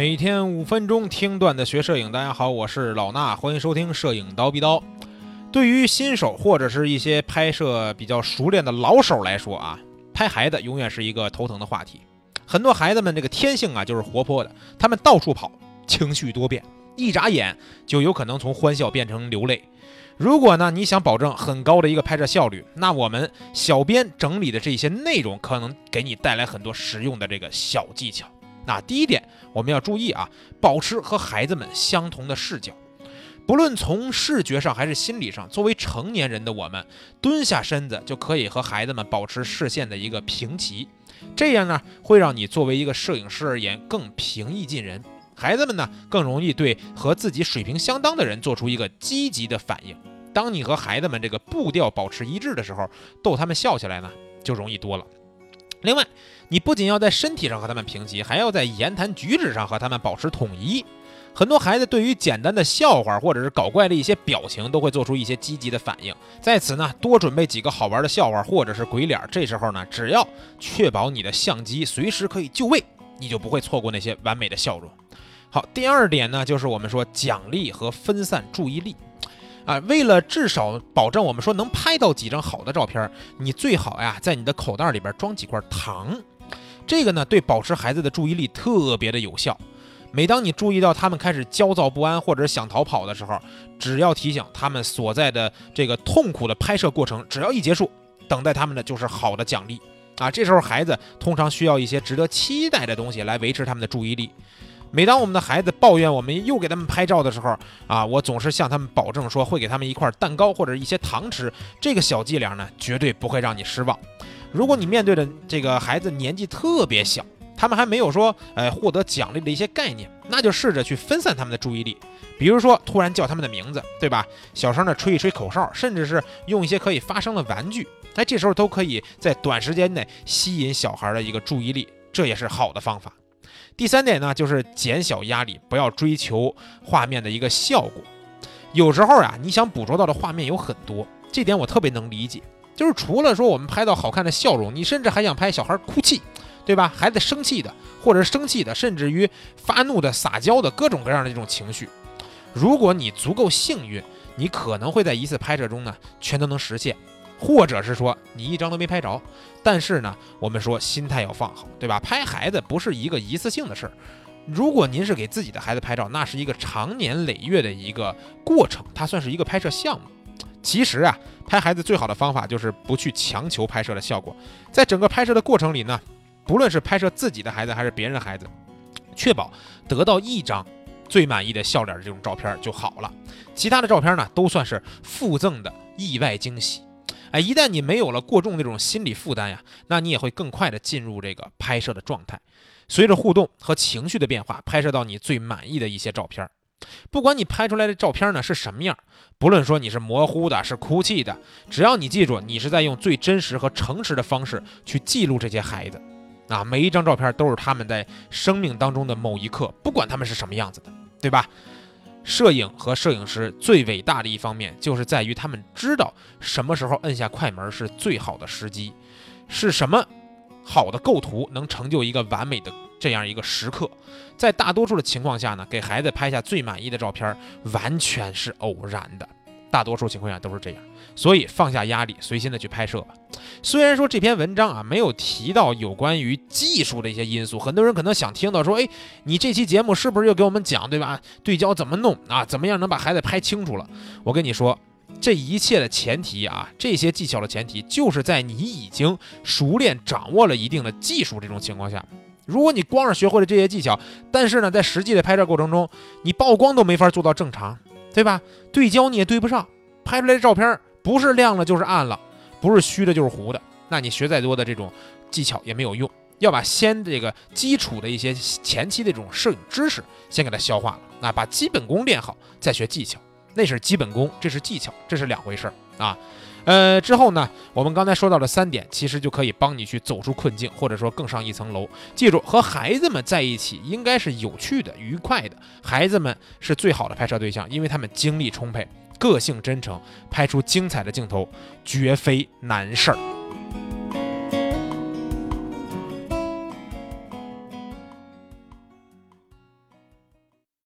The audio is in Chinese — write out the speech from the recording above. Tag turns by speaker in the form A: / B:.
A: 每天五分钟听段子学摄影，大家好，我是老衲，欢迎收听摄影刀逼刀。对于新手或者是一些拍摄比较熟练的老手来说啊，拍孩子永远是一个头疼的话题。很多孩子们这个天性啊就是活泼的，他们到处跑，情绪多变，一眨眼就有可能从欢笑变成流泪。如果呢你想保证很高的一个拍摄效率，那我们小编整理的这些内容可能给你带来很多实用的这个小技巧。那第一点，我们要注意啊，保持和孩子们相同的视角，不论从视觉上还是心理上，作为成年人的我们，蹲下身子就可以和孩子们保持视线的一个平齐，这样呢，会让你作为一个摄影师而言更平易近人，孩子们呢更容易对和自己水平相当的人做出一个积极的反应。当你和孩子们这个步调保持一致的时候，逗他们笑起来呢，就容易多了。另外，你不仅要在身体上和他们平级，还要在言谈举止上和他们保持统一。很多孩子对于简单的笑话或者是搞怪的一些表情，都会做出一些积极的反应。在此呢，多准备几个好玩的笑话或者是鬼脸。这时候呢，只要确保你的相机随时可以就位，你就不会错过那些完美的笑容。好，第二点呢，就是我们说奖励和分散注意力。啊，为了至少保证我们说能拍到几张好的照片，你最好呀在你的口袋里边装几块糖，这个呢对保持孩子的注意力特别的有效。每当你注意到他们开始焦躁不安或者想逃跑的时候，只要提醒他们所在的这个痛苦的拍摄过程，只要一结束，等待他们的就是好的奖励啊。这时候孩子通常需要一些值得期待的东西来维持他们的注意力。每当我们的孩子抱怨我们又给他们拍照的时候，啊，我总是向他们保证说会给他们一块蛋糕或者一些糖吃。这个小伎俩呢，绝对不会让你失望。如果你面对的这个孩子年纪特别小，他们还没有说，呃，获得奖励的一些概念，那就试着去分散他们的注意力。比如说，突然叫他们的名字，对吧？小声的吹一吹口哨，甚至是用一些可以发声的玩具，哎，这时候都可以在短时间内吸引小孩的一个注意力，这也是好的方法。第三点呢，就是减小压力，不要追求画面的一个效果。有时候呀，你想捕捉到的画面有很多，这点我特别能理解。就是除了说我们拍到好看的笑容，你甚至还想拍小孩哭泣，对吧？孩子生气的，或者生气的，甚至于发怒的、撒娇的，各种各样的这种情绪。如果你足够幸运，你可能会在一次拍摄中呢，全都能实现。或者是说你一张都没拍着，但是呢，我们说心态要放好，对吧？拍孩子不是一个一次性的事儿。如果您是给自己的孩子拍照，那是一个长年累月的一个过程，它算是一个拍摄项目。其实啊，拍孩子最好的方法就是不去强求拍摄的效果，在整个拍摄的过程里呢，不论是拍摄自己的孩子还是别人的孩子，确保得到一张最满意的笑脸的这种照片就好了。其他的照片呢，都算是附赠的意外惊喜。哎，一旦你没有了过重那种心理负担呀，那你也会更快的进入这个拍摄的状态。随着互动和情绪的变化，拍摄到你最满意的一些照片儿。不管你拍出来的照片呢是什么样，不论说你是模糊的，是哭泣的，只要你记住，你是在用最真实和诚实的方式去记录这些孩子。啊，每一张照片都是他们在生命当中的某一刻，不管他们是什么样子的，对吧？摄影和摄影师最伟大的一方面，就是在于他们知道什么时候摁下快门是最好的时机，是什么好的构图能成就一个完美的这样一个时刻。在大多数的情况下呢，给孩子拍下最满意的照片，完全是偶然的。大多数情况下都是这样，所以放下压力，随心的去拍摄吧。虽然说这篇文章啊没有提到有关于技术的一些因素，很多人可能想听到说，哎，你这期节目是不是又给我们讲，对吧？对焦怎么弄啊？怎么样能把孩子拍清楚了？我跟你说，这一切的前提啊，这些技巧的前提，就是在你已经熟练掌握了一定的技术这种情况下。如果你光是学会了这些技巧，但是呢，在实际的拍摄过程中，你曝光都没法做到正常。对吧？对焦你也对不上，拍出来的照片不是亮了就是暗了，不是虚的就是糊的。那你学再多的这种技巧也没有用，要把先这个基础的一些前期的这种摄影知识先给它消化了，那把基本功练好，再学技巧，那是基本功，这是技巧，这是两回事儿啊。呃，之后呢，我们刚才说到的三点，其实就可以帮你去走出困境，或者说更上一层楼。记住，和孩子们在一起应该是有趣的、愉快的。孩子们是最好的拍摄对象，因为他们精力充沛、个性真诚，拍出精彩的镜头绝非难事儿。